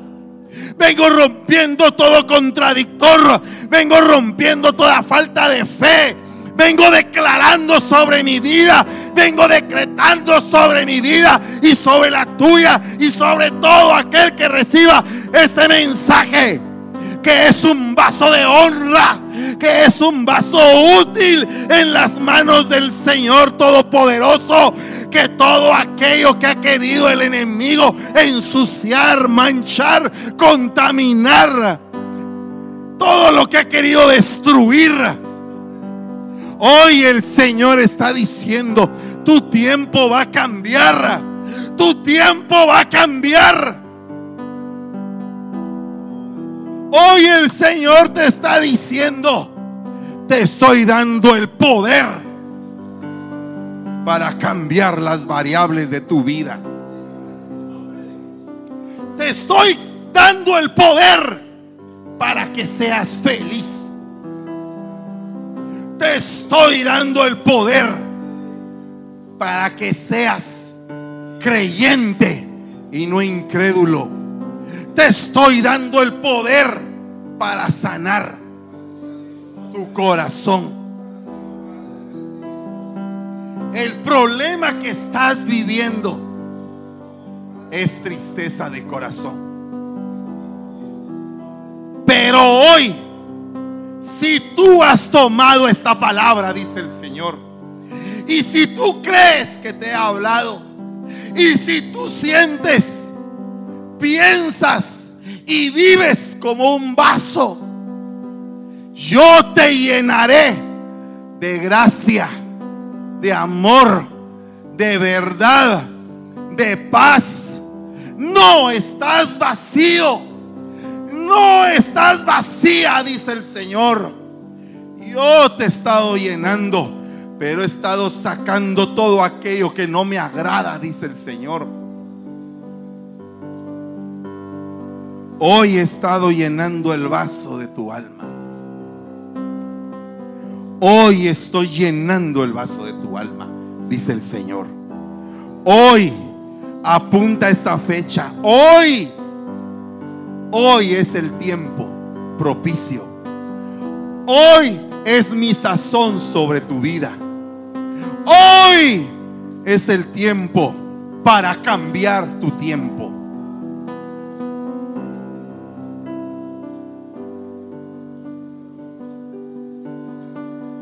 Vengo rompiendo todo contradictor. Vengo rompiendo toda falta de fe vengo declarando sobre mi vida, vengo decretando sobre mi vida y sobre la tuya y sobre todo aquel que reciba este mensaje, que es un vaso de honra, que es un vaso útil en las manos del Señor Todopoderoso, que todo aquello que ha querido el enemigo ensuciar, manchar, contaminar, todo lo que ha querido destruir, Hoy el Señor está diciendo, tu tiempo va a cambiar. Tu tiempo va a cambiar. Hoy el Señor te está diciendo, te estoy dando el poder para cambiar las variables de tu vida. Te estoy dando el poder para que seas feliz te estoy dando el poder para que seas creyente y no incrédulo. Te estoy dando el poder para sanar tu corazón. El problema que estás viviendo es tristeza de corazón. Pero hoy si tú has tomado esta palabra, dice el Señor, y si tú crees que te ha hablado, y si tú sientes, piensas y vives como un vaso. Yo te llenaré de gracia, de amor, de verdad, de paz. No estás vacío. No estás vacía, dice el Señor. Yo te he estado llenando, pero he estado sacando todo aquello que no me agrada, dice el Señor. Hoy he estado llenando el vaso de tu alma. Hoy estoy llenando el vaso de tu alma, dice el Señor. Hoy apunta esta fecha. Hoy, hoy es el tiempo propicio. Hoy es mi sazón sobre tu vida. Hoy es el tiempo para cambiar tu tiempo.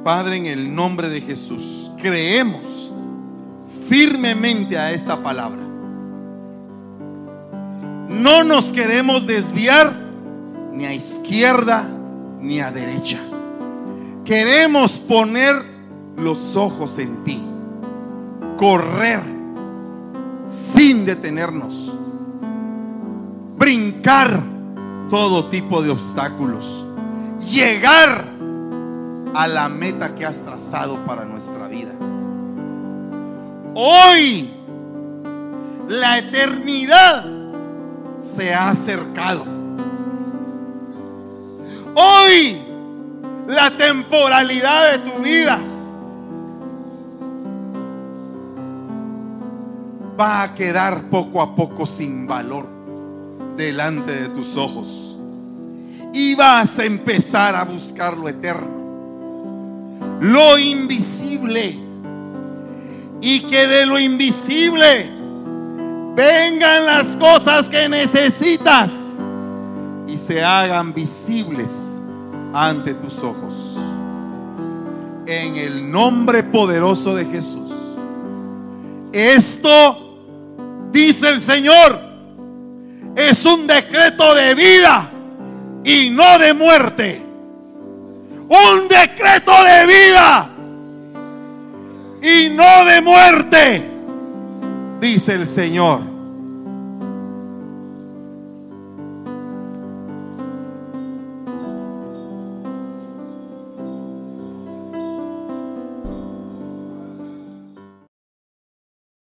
Padre, en el nombre de Jesús, creemos firmemente a esta palabra. No nos queremos desviar ni a izquierda ni a derecha. Queremos poner los ojos en ti, correr sin detenernos, brincar todo tipo de obstáculos, llegar a la meta que has trazado para nuestra vida. Hoy la eternidad se ha acercado. Hoy la temporalidad de tu vida va a quedar poco a poco sin valor delante de tus ojos. Y vas a empezar a buscar lo eterno lo invisible. Y que de lo invisible vengan las cosas que necesitas y se hagan visibles ante tus ojos. En el nombre poderoso de Jesús. Esto, dice el Señor, es un decreto de vida y no de muerte un decreto de vida y no de muerte, dice el Señor.